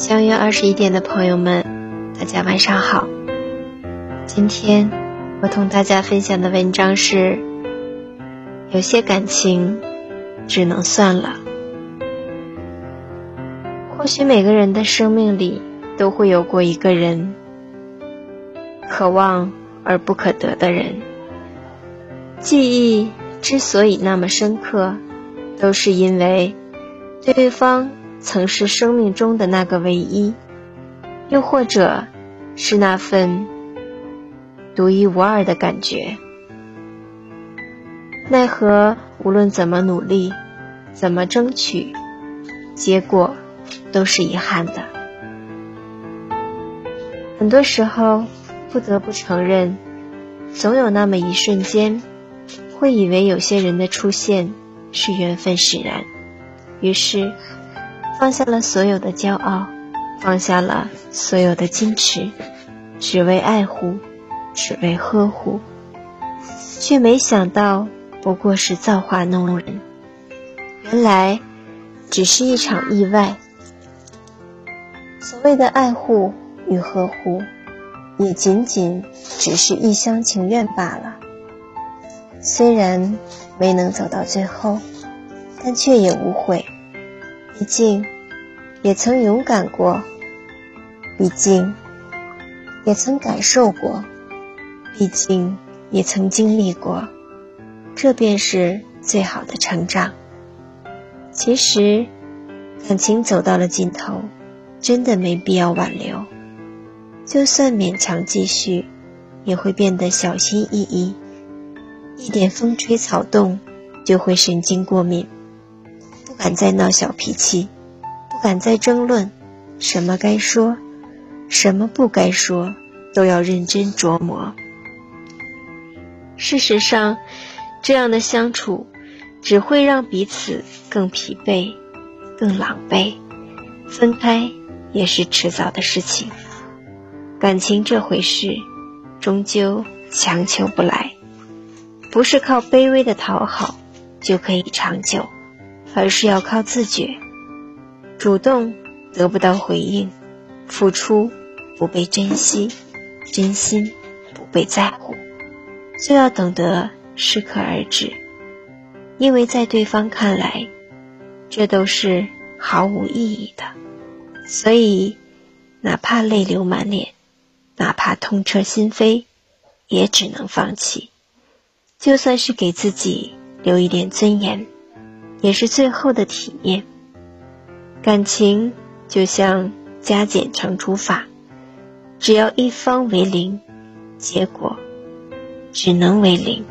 相约二十一点的朋友们，大家晚上好。今天我同大家分享的文章是：有些感情只能算了。或许每个人的生命里都会有过一个人，可望而不可得的人。记忆之所以那么深刻，都是因为对方。曾是生命中的那个唯一，又或者是那份独一无二的感觉。奈何无论怎么努力，怎么争取，结果都是遗憾的。很多时候，不得不承认，总有那么一瞬间，会以为有些人的出现是缘分使然，于是。放下了所有的骄傲，放下了所有的矜持，只为爱护，只为呵护，却没想到不过是造化弄人。原来只是一场意外。所谓的爱护与呵护，也仅仅只是一厢情愿罢了。虽然没能走到最后，但却也无悔。毕竟，也曾勇敢过；毕竟，也曾感受过；毕竟，也曾经历过。这便是最好的成长。其实，感情走到了尽头，真的没必要挽留。就算勉强继续，也会变得小心翼翼，一点风吹草动就会神经过敏。敢再闹小脾气，不敢再争论，什么该说，什么不该说，都要认真琢磨。事实上，这样的相处只会让彼此更疲惫、更狼狈。分开也是迟早的事情。感情这回事，终究强求不来，不是靠卑微的讨好就可以长久。而是要靠自觉，主动得不到回应，付出不被珍惜，真心不被在乎，就要懂得适可而止，因为在对方看来，这都是毫无意义的。所以，哪怕泪流满脸，哪怕痛彻心扉，也只能放弃。就算是给自己留一点尊严。也是最后的体面。感情就像加减乘除法，只要一方为零，结果只能为零。